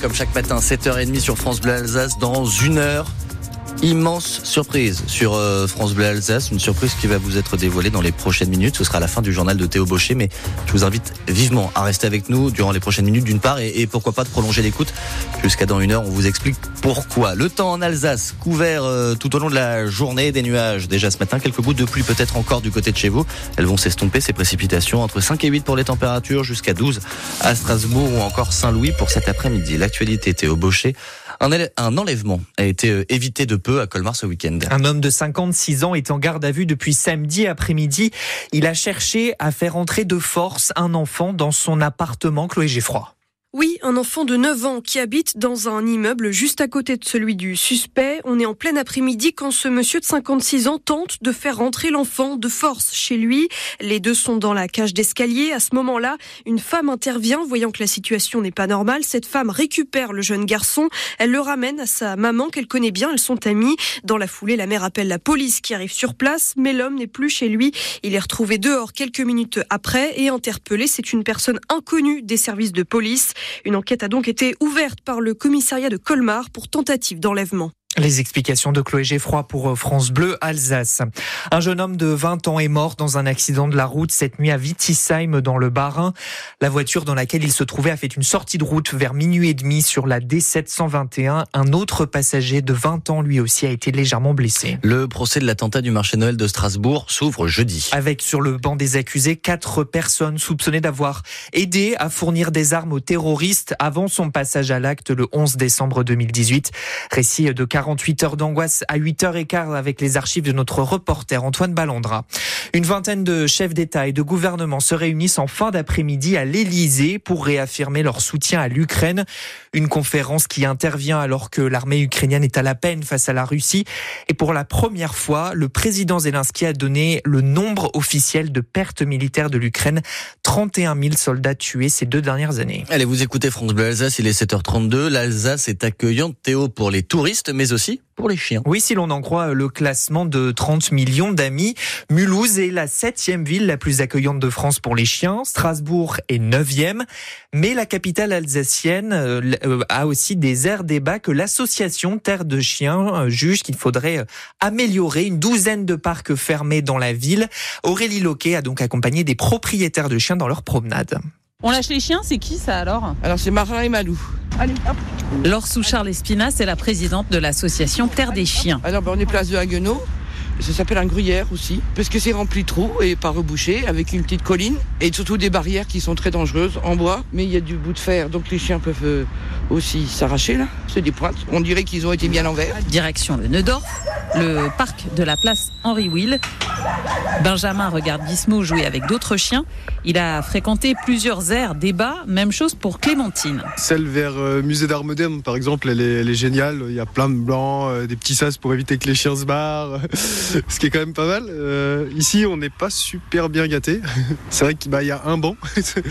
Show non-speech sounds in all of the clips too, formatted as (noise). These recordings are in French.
Comme chaque matin, 7h30 sur France Bleu Alsace, dans une heure. Immense surprise sur euh, France Bleu Alsace, une surprise qui va vous être dévoilée dans les prochaines minutes. Ce sera la fin du journal de Théo Baucher, mais je vous invite vivement à rester avec nous durant les prochaines minutes d'une part et, pourquoi pas de prolonger l'écoute jusqu'à dans une heure. On vous explique pourquoi. Le temps en Alsace couvert euh, tout au long de la journée, des nuages déjà ce matin, quelques gouttes de pluie peut-être encore du côté de chez vous. Elles vont s'estomper ces précipitations entre 5 et 8 pour les températures, jusqu'à 12 à Strasbourg ou encore Saint-Louis pour cet après-midi. L'actualité Théo Baucher un, enlèvement a été euh, évité de peu à Colmar ce week-end. Un homme de 56 ans est en garde à vue depuis samedi après-midi. Il a cherché à faire entrer de force un enfant dans son appartement Chloé Geffroy. Un enfant de 9 ans qui habite dans un immeuble juste à côté de celui du suspect. On est en plein après-midi quand ce monsieur de 56 ans tente de faire rentrer l'enfant de force chez lui. Les deux sont dans la cage d'escalier. À ce moment-là, une femme intervient, voyant que la situation n'est pas normale. Cette femme récupère le jeune garçon. Elle le ramène à sa maman qu'elle connaît bien. Elles sont amies. Dans la foulée, la mère appelle la police qui arrive sur place, mais l'homme n'est plus chez lui. Il est retrouvé dehors quelques minutes après et interpellé. C'est une personne inconnue des services de police. Enquête a donc été ouverte par le commissariat de Colmar pour tentative d'enlèvement. Les explications de Chloé Geffroy pour euh, France Bleu Alsace. Un jeune homme de 20 ans est mort dans un accident de la route cette nuit à Wittisheim dans le Bas-Rhin. La voiture dans laquelle il se trouvait a fait une sortie de route vers minuit et demi sur la D721. Un autre passager de 20 ans lui aussi a été légèrement blessé. Le procès de l'attentat du marché Noël de Strasbourg s'ouvre jeudi. Avec sur le banc des accusés quatre personnes soupçonnées d'avoir aidé à fournir des armes aux terroristes avant son passage à l'acte le 11 décembre 2018. Récit de 48 heures d'angoisse à 8h15 avec les archives de notre reporter Antoine Ballandra. Une vingtaine de chefs d'État et de gouvernement se réunissent en fin d'après-midi à l'Élysée pour réaffirmer leur soutien à l'Ukraine. Une conférence qui intervient alors que l'armée ukrainienne est à la peine face à la Russie. Et pour la première fois, le président Zelensky a donné le nombre officiel de pertes militaires de l'Ukraine. 31 000 soldats tués ces deux dernières années. Allez, vous écoutez France Bleu Alsace, il est 7h32. L'Alsace est accueillante, Théo, pour les touristes, mais aussi pour les chiens. Oui, si l'on en croit le classement de 30 millions d'amis, Mulhouse est la septième ville la plus accueillante de France pour les chiens. Strasbourg est neuvième. Mais la capitale alsacienne euh, euh, a aussi des airs débats que l'association Terre de Chiens euh, juge qu'il faudrait améliorer. Une douzaine de parcs fermés dans la ville. Aurélie Loquet a donc accompagné des propriétaires de chiens dans leur promenade. On lâche les chiens, c'est qui ça alors Alors c'est Marin et Malou. Allez, hop. Laure Souchard Espina, c'est la présidente de l'association Terre des Chiens. Alors ben, on est place de Haguenau. Ça s'appelle un gruyère aussi, parce que c'est rempli de trous et pas rebouché, avec une petite colline, et surtout des barrières qui sont très dangereuses en bois, mais il y a du bout de fer, donc les chiens peuvent euh, aussi s'arracher là. C'est des pointes. On dirait qu'ils ont été mis à l'envers. Direction le Neudorf, le parc de la place Henri Will. Benjamin regarde Gizmo jouer avec d'autres chiens. Il a fréquenté plusieurs aires débat. Même chose pour Clémentine. Celle vers euh, Musée d'Art Moderne, par exemple, elle est, géniale. Il y a plein de blancs, euh, des petits sas pour éviter que les chiens se barrent, (laughs) ce qui est quand même pas mal. Euh, ici, on n'est pas super bien gâté. (laughs) C'est vrai qu'il bah, y a un banc,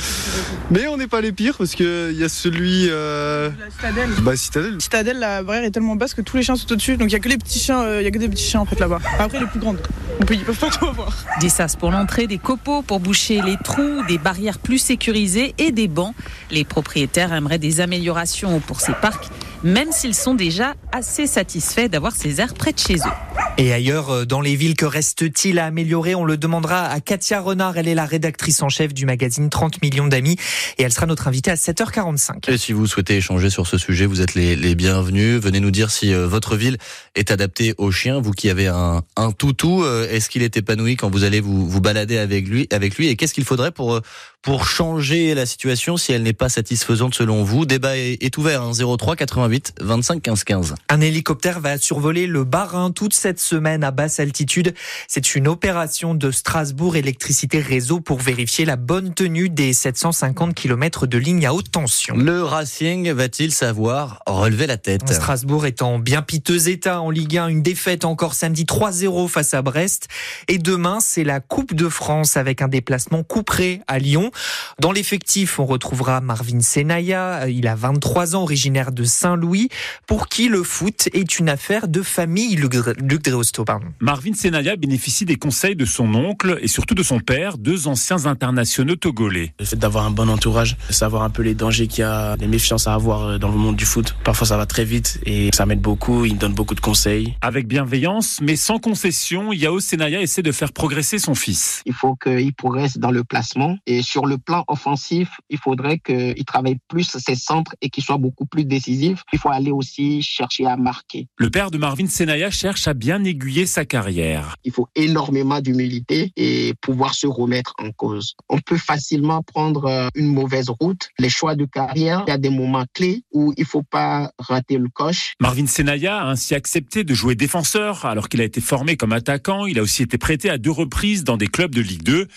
(laughs) mais on n'est pas les pires parce qu'il y a celui. La citadelle. Bah, citadelle. Citadelle, la barrière est tellement basse que tous les chiens sont au-dessus. Donc il y a que les petits chiens, il y a que des petits chiens en fait là-bas. Après les plus grandes. Donc ils peuvent pas tout avoir. Des sas pour l'entrée, des copeaux pour boucher les trous, des barrières plus sécurisées et des bancs. Les propriétaires aimeraient des améliorations pour ces parcs, même s'ils sont déjà assez satisfaits d'avoir ces aires près de chez eux. Et ailleurs, euh, dans les villes, que reste-t-il à améliorer? On le demandera à Katia Renard. Elle est la rédactrice en chef du magazine 30 millions d'amis et elle sera notre invitée à 7h45. Et si vous souhaitez échanger sur ce sujet, vous êtes les, les bienvenus. Venez nous dire si euh, votre ville est adaptée aux chiens. Vous qui avez un, un toutou, euh, est-ce qu'il est épanoui quand vous allez vous, vous balader avec lui, avec lui? Et qu'est-ce qu'il faudrait pour pour changer la situation si elle n'est pas satisfaisante selon vous Débat est, ouvert. Hein, 03 88 25 15 15. Un hélicoptère va survoler le Bas-Rhin toute cette semaine à basse altitude. C'est une opération de Strasbourg Électricité Réseau pour vérifier la bonne tenue des 750 km de ligne à haute tension. Le Racing va-t-il savoir relever la tête? Strasbourg est en bien piteux état en Ligue 1. Une défaite encore samedi 3-0 face à Brest. Et demain, c'est la Coupe de France avec un déplacement couperé à Lyon. Dans l'effectif, on retrouvera Marvin Senaya. Il a 23 ans, originaire de Saint-Louis, pour qui le foot est une affaire de famille. Luc Dreosto, pardon. Marvin Senaya bénéficie des conseils de son oncle et surtout de son père, deux anciens internationaux togolais. Le fait d'avoir un bon entourage, savoir un peu les dangers qu'il y a, les méfiances à avoir dans le monde du foot. Parfois ça va très vite et ça m'aide beaucoup, il me donne beaucoup de conseils. Avec bienveillance, mais sans concession, Yao Senaya essaie de faire progresser son fils. Il faut qu'il progresse dans le placement et sur le plan offensif, il faudrait qu'il travaille plus ses centres et qu'il soit beaucoup plus décisif. Il faut aller aussi chercher à marquer. Le père de Marvin Senaya cherche à bien aiguiller sa carrière. Il faut énormément d'humilité et pouvoir se remettre en cause. On peut facilement prendre une mauvaise route. Les choix de carrière, il y a des moments clés où il faut pas rater le coche. Marvin Senaya a ainsi accepté de jouer défenseur alors qu'il a été formé comme attaquant. Il a aussi été prêté à deux reprises dans des clubs de Ligue 2.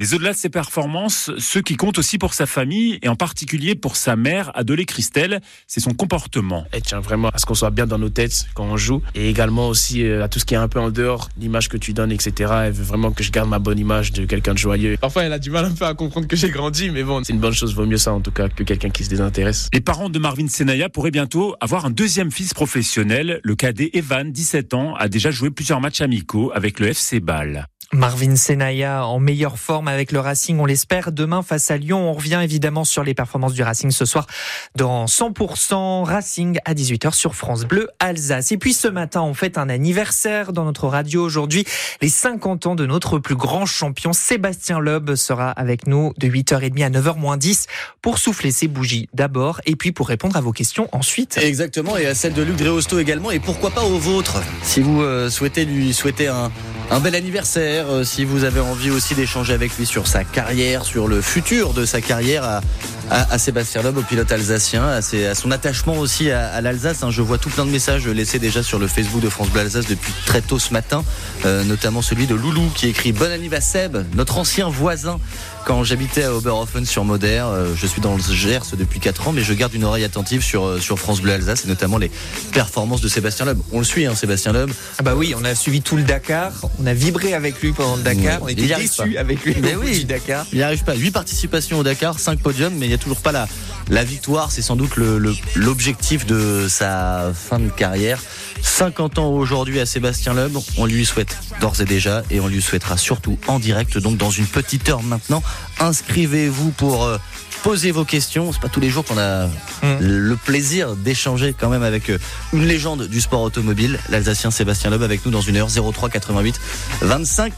Mais au-delà de ses performances, ce qui compte aussi pour sa famille, et en particulier pour sa mère, Adolé Christelle, c'est son comportement. Elle tient vraiment à ce qu'on soit bien dans nos têtes quand on joue, et également aussi euh, à tout ce qui est un peu en dehors, l'image que tu donnes, etc. Elle veut vraiment que je garde ma bonne image de quelqu'un de joyeux. Parfois, elle a du mal un peu à comprendre que j'ai grandi, mais bon, c'est une bonne chose, vaut mieux ça en tout cas que quelqu'un qui se désintéresse. Les parents de Marvin Senaya pourraient bientôt avoir un deuxième fils professionnel. Le cadet Evan, 17 ans, a déjà joué plusieurs matchs amicaux avec le FC Bâle. Marvin Senaya en meilleure forme avec le Racing, on l'espère. Demain face à Lyon, on revient évidemment sur les performances du Racing ce soir dans 100% Racing à 18h sur France Bleu Alsace. Et puis ce matin, on fête un anniversaire dans notre radio aujourd'hui. Les 50 ans de notre plus grand champion, Sébastien Loeb, sera avec nous de 8h30 à 9h 10 pour souffler ses bougies d'abord et puis pour répondre à vos questions ensuite. Exactement, et à celle de Luc Dréosto également, et pourquoi pas aux vôtres. Si vous euh, souhaitez lui souhaiter un, bel anniversaire, si vous avez envie aussi d'échanger avec lui sur sa carrière, sur le futur de sa carrière à, à, à Sébastien Loeb, au pilote alsacien, à, ses, à son attachement aussi à, à l'Alsace. Hein. Je vois tout plein de messages laissés déjà sur le Facebook de France Bleu Alsace depuis très tôt ce matin, euh, notamment celui de Loulou qui écrit Bon anniversaire Seb, notre ancien voisin. Quand j'habitais à Oberhofen sur Moder, euh, je suis dans le Gers depuis 4 ans, mais je garde une oreille attentive sur, euh, sur France Bleu Alsace et notamment les performances de Sébastien Loeb. On le suit, hein, Sébastien Loeb. Ah bah oui, on a suivi tout le Dakar, on a vibré avec lui pendant le Dakar, on était déçus avec lui mais au oui, du Dakar. Il n'y arrive pas. 8 participations au Dakar, 5 podiums, mais il n'y a toujours pas la, la victoire. C'est sans doute l'objectif de sa fin de carrière. 50 ans aujourd'hui à Sébastien Loeb. On lui souhaite d'ores et déjà et on lui souhaitera surtout en direct, donc dans une petite heure maintenant. Inscrivez-vous pour euh, poser vos questions. C'est pas tous les jours qu'on a Mm. le plaisir d'échanger quand même avec euh, une légende du sport automobile, l'Alsacien Sébastien Loeb avec nous dans une heure 03 88 25